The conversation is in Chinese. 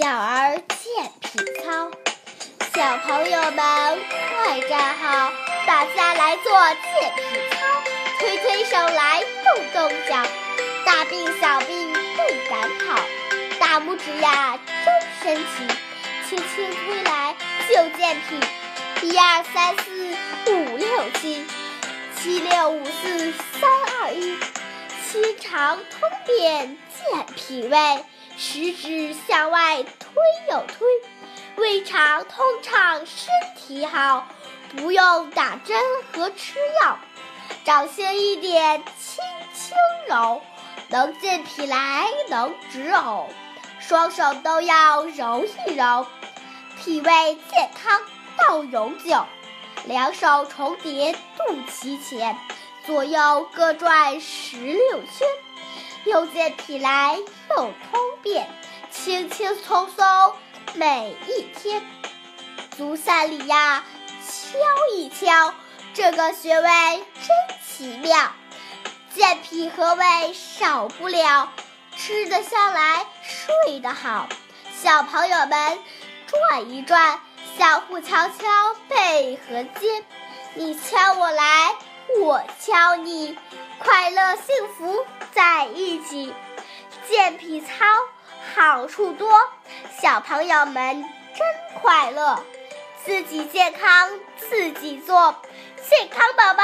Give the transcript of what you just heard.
小儿健脾操，小朋友们快站好，大家来做健脾操，推推手来动动脚，大病小病不敢跑，大拇指呀真神奇，轻轻推来就健脾，一二三四五六七，七六五四三二一，心肠通便健脾胃。十指向外推又推，胃肠通畅，身体好，不用打针和吃药，掌心一点轻轻揉，能健脾来，能止呕，双手都要揉一揉，脾胃健康到永久。两手重叠肚脐前，左右各转十六圈。又健脾来，又通便，轻轻松松每一天。足三里呀，敲一敲，这个穴位真奇妙。健脾和胃少不了，吃得下来，睡得好。小朋友们转一转，相互敲敲背和肩，你敲我来，我敲你，快乐幸福。在一起，健脾操好处多，小朋友们真快乐，自己健康自己做，健康宝宝。